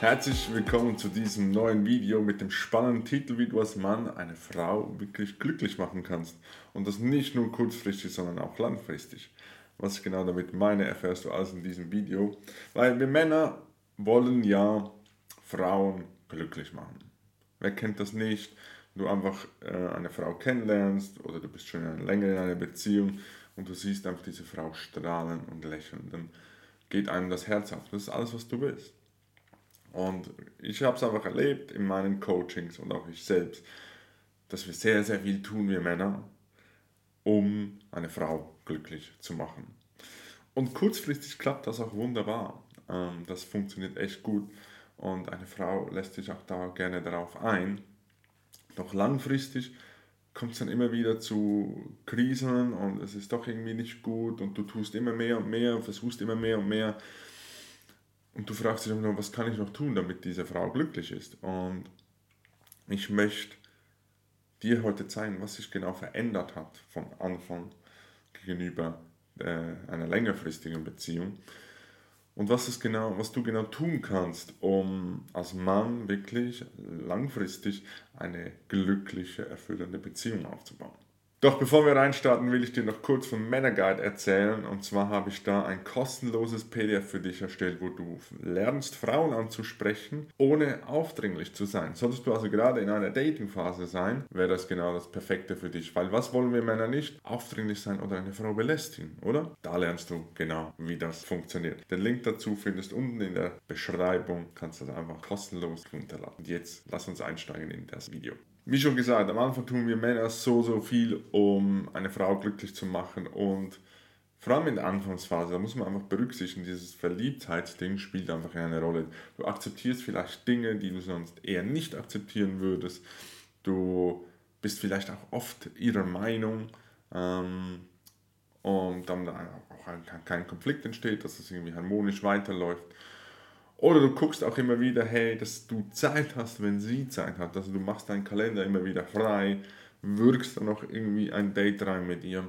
Herzlich willkommen zu diesem neuen Video mit dem spannenden Titel, wie du als Mann eine Frau wirklich glücklich machen kannst. Und das nicht nur kurzfristig, sondern auch langfristig. Was ich genau damit meine, erfährst du alles in diesem Video. Weil wir Männer wollen ja Frauen glücklich machen. Wer kennt das nicht? Du einfach äh, eine Frau kennenlernst oder du bist schon länger in einer Beziehung und du siehst einfach diese Frau strahlen und lächeln. Dann geht einem das Herz auf. Das ist alles, was du willst. Und ich habe es einfach erlebt in meinen Coachings und auch ich selbst, dass wir sehr, sehr viel tun, wir Männer, um eine Frau glücklich zu machen. Und kurzfristig klappt das auch wunderbar. Ähm, das funktioniert echt gut und eine Frau lässt sich auch da gerne darauf ein. Doch langfristig kommt es dann immer wieder zu Krisen und es ist doch irgendwie nicht gut und du tust immer mehr und mehr und versuchst immer mehr und mehr und du fragst dich immer, was kann ich noch tun, damit diese Frau glücklich ist? Und ich möchte dir heute zeigen, was sich genau verändert hat vom Anfang gegenüber äh, einer längerfristigen Beziehung und was, ist genau, was du genau tun kannst, um als Mann wirklich langfristig eine glückliche, erfüllende Beziehung aufzubauen. Doch bevor wir reinstarten, will ich dir noch kurz vom Männerguide erzählen. Und zwar habe ich da ein kostenloses PDF für dich erstellt, wo du lernst, Frauen anzusprechen, ohne aufdringlich zu sein. Solltest du also gerade in einer Datingphase sein, wäre das genau das Perfekte für dich. Weil was wollen wir Männer nicht? Aufdringlich sein oder eine Frau belästigen, oder? Da lernst du genau, wie das funktioniert. Den Link dazu findest du unten in der Beschreibung. Kannst du das einfach kostenlos runterladen. Und jetzt lass uns einsteigen in das Video. Wie schon gesagt, am Anfang tun wir Männer so, so viel, um eine Frau glücklich zu machen und vor allem in der Anfangsphase, da muss man einfach berücksichtigen, dieses Verliebtheitsding spielt einfach eine Rolle. Du akzeptierst vielleicht Dinge, die du sonst eher nicht akzeptieren würdest. Du bist vielleicht auch oft ihrer Meinung ähm, und dann auch kein Konflikt entsteht, dass es irgendwie harmonisch weiterläuft. Oder du guckst auch immer wieder, hey, dass du Zeit hast, wenn sie Zeit hat. Also du machst deinen Kalender immer wieder frei, wirkst dann noch irgendwie ein Date rein mit ihr.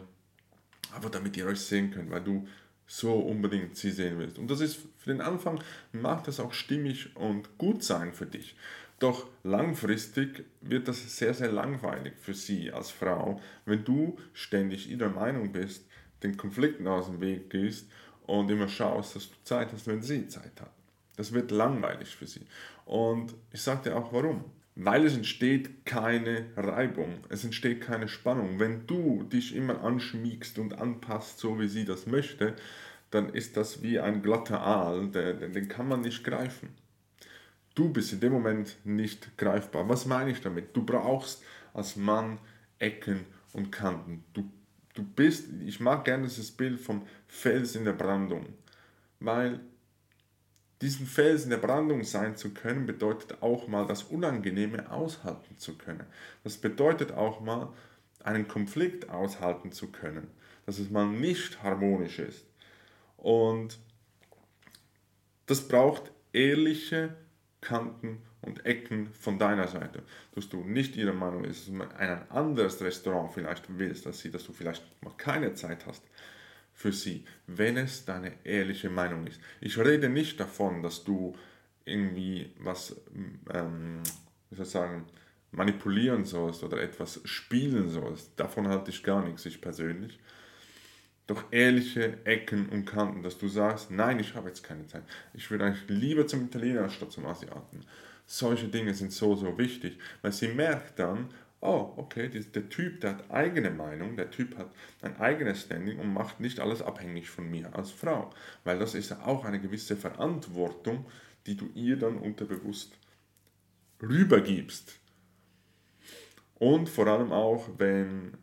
Aber damit ihr euch sehen könnt, weil du so unbedingt sie sehen willst. Und das ist für den Anfang, mag das auch stimmig und gut sein für dich. Doch langfristig wird das sehr, sehr langweilig für sie als Frau, wenn du ständig ihrer Meinung bist, den Konflikten aus dem Weg gehst und immer schaust, dass du Zeit hast, wenn sie Zeit hat. Das wird langweilig für sie. Und ich sage dir auch warum. Weil es entsteht keine Reibung, es entsteht keine Spannung. Wenn du dich immer anschmiegst und anpasst, so wie sie das möchte, dann ist das wie ein glatter Aal, den, den kann man nicht greifen. Du bist in dem Moment nicht greifbar. Was meine ich damit? Du brauchst als Mann Ecken und Kanten. Du, du bist, ich mag gerne dieses Bild vom Fels in der Brandung, weil diesen Fels in der Brandung sein zu können, bedeutet auch mal das Unangenehme aushalten zu können. Das bedeutet auch mal einen Konflikt aushalten zu können, dass es mal nicht harmonisch ist. Und das braucht ehrliche Kanten und Ecken von deiner Seite, dass du nicht ihrer Meinung bist, dass du ein anderes Restaurant vielleicht willst, dass, sie, dass du vielleicht mal keine Zeit hast, für sie, wenn es deine ehrliche Meinung ist. Ich rede nicht davon, dass du irgendwie was, ähm, wie soll ich sagen, manipulieren sollst oder etwas spielen sollst. Davon halte ich gar nichts, ich persönlich. Doch ehrliche Ecken und Kanten, dass du sagst, nein, ich habe jetzt keine Zeit. Ich würde eigentlich lieber zum Italiener statt zum Asiaten. Solche Dinge sind so, so wichtig, weil sie merkt dann, oh, okay, der Typ, der hat eigene Meinung, der Typ hat ein eigenes Standing und macht nicht alles abhängig von mir als Frau. Weil das ist ja auch eine gewisse Verantwortung, die du ihr dann unterbewusst rübergibst. Und vor allem auch, wenn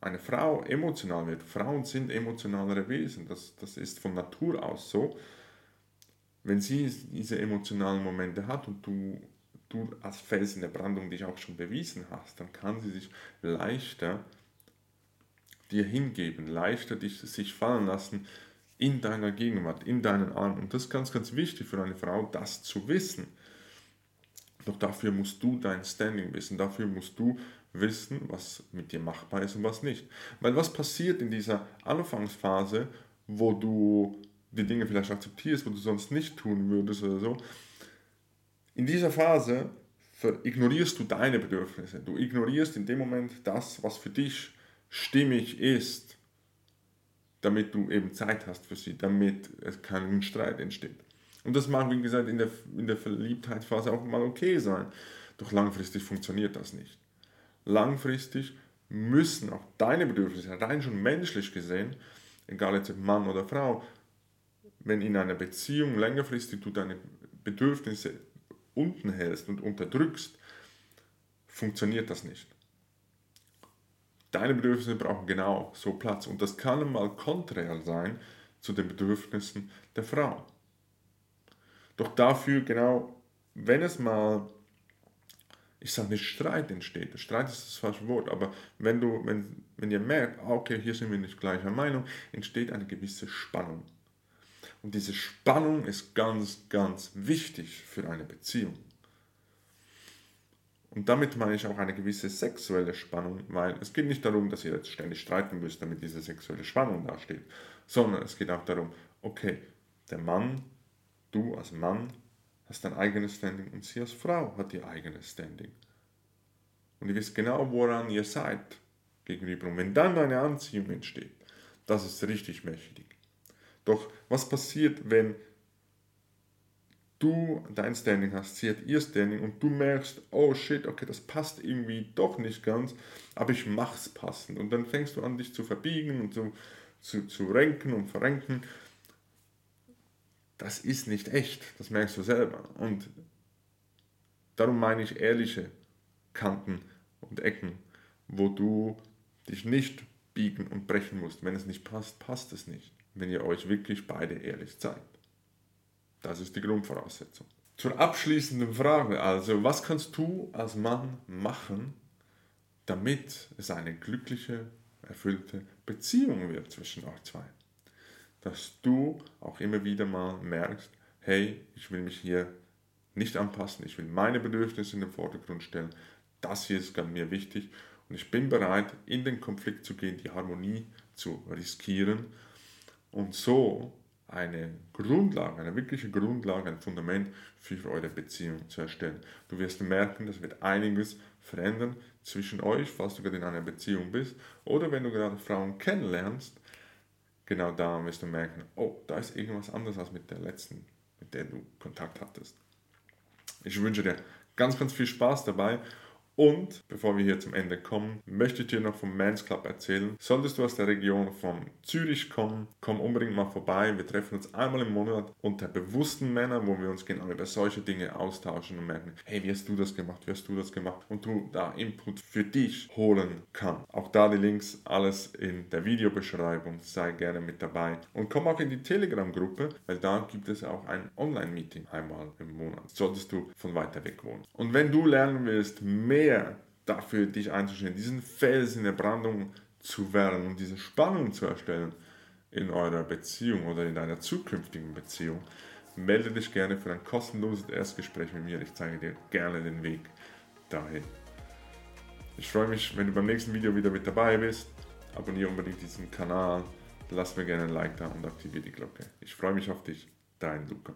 eine Frau emotional wird. Frauen sind emotionalere Wesen, das, das ist von Natur aus so. Wenn sie diese emotionalen Momente hat und du du als Fels in der Brandung dich auch schon bewiesen hast, dann kann sie sich leichter dir hingeben, leichter dich sich fallen lassen in deiner Gegenwart, in deinen Armen. Und das ist ganz, ganz wichtig für eine Frau, das zu wissen. Doch dafür musst du dein Standing wissen, dafür musst du wissen, was mit dir machbar ist und was nicht. Weil was passiert in dieser Anfangsphase, wo du die Dinge vielleicht akzeptierst, wo du sonst nicht tun würdest oder so, In dieser Phase ignorierst du deine Bedürfnisse. Du ignorierst in dem Moment das, was für dich stimmig ist, damit du eben Zeit hast für sie, damit es kein Streit entsteht. Und das mag, wie gesagt, in der, in der Verliebtheitsphase auch mal okay sein. Doch langfristig funktioniert das nicht. Langfristig müssen auch deine Bedürfnisse, rein schon menschlich gesehen, egal jetzt Mann oder Frau, wenn in einer Beziehung längerfristig du deine Bedürfnisse unten hältst und unterdrückst, funktioniert das nicht. Deine Bedürfnisse brauchen genau so Platz und das kann mal konträr sein zu den Bedürfnissen der Frau. Doch dafür genau, wenn es mal, ich sage nicht Streit entsteht, Streit ist das falsche Wort, aber wenn du, wenn, wenn ihr merkt, ah, okay, hier sind wir nicht gleicher Meinung, entsteht eine gewisse Spannung. Und diese Spannung ist ganz, ganz wichtig für eine Beziehung. Und damit meine ich auch eine gewisse sexuelle Spannung, weil es geht nicht darum, dass ihr jetzt ständig streiten müsst, damit diese sexuelle Spannung dasteht, sondern es geht auch darum, okay, der Mann, du als Mann hast dein eigenes Standing und sie als Frau hat ihr eigenes Standing. Und ihr wisst genau, woran ihr seid gegenüber. Und wenn dann eine Anziehung entsteht, das ist richtig mächtig. Doch was passiert, wenn du dein Standing hast, sie hat ihr Standing und du merkst, oh shit, okay, das passt irgendwie doch nicht ganz, aber ich mach's passend. Und dann fängst du an, dich zu verbiegen und zu, zu, zu renken und verrenken. Das ist nicht echt, das merkst du selber. Und darum meine ich ehrliche Kanten und Ecken, wo du dich nicht biegen und brechen musst. Wenn es nicht passt, passt es nicht wenn ihr euch wirklich beide ehrlich seid. Das ist die Grundvoraussetzung. Zur abschließenden Frage also, was kannst du als Mann machen, damit es eine glückliche, erfüllte Beziehung wird zwischen euch zwei? Dass du auch immer wieder mal merkst, hey, ich will mich hier nicht anpassen, ich will meine Bedürfnisse in den Vordergrund stellen, das hier ist mir wichtig und ich bin bereit, in den Konflikt zu gehen, die Harmonie zu riskieren und so eine Grundlage, eine wirkliche Grundlage, ein Fundament für eure Beziehung zu erstellen. Du wirst merken, das wird einiges verändern zwischen euch, falls du gerade in einer Beziehung bist oder wenn du gerade Frauen kennenlernst. Genau da wirst du merken, oh, da ist irgendwas anderes als mit der letzten, mit der du Kontakt hattest. Ich wünsche dir ganz, ganz viel Spaß dabei und bevor wir hier zum Ende kommen, möchte ich dir noch vom Men's Club erzählen. Solltest du aus der Region von Zürich kommen, komm unbedingt mal vorbei. Wir treffen uns einmal im Monat unter bewussten Männern, wo wir uns genau über solche Dinge austauschen und merken, hey, wie hast du das gemacht, wie hast du das gemacht und du da Input für dich holen kannst. Auch da die Links, alles in der Videobeschreibung. Sei gerne mit dabei und komm auch in die Telegram-Gruppe, weil da gibt es auch ein Online-Meeting einmal im Monat. Solltest du von weiter weg wohnen. Und wenn du lernen willst, mehr mehr dafür dich einzustellen, diesen Fels in der Brandung zu werden und diese Spannung zu erstellen in eurer Beziehung oder in deiner zukünftigen Beziehung, melde dich gerne für ein kostenloses Erstgespräch mit mir. Ich zeige dir gerne den Weg dahin. Ich freue mich, wenn du beim nächsten Video wieder mit dabei bist. Abonniere unbedingt diesen Kanal, lass mir gerne ein Like da und aktiviere die Glocke. Ich freue mich auf dich, dein Luca.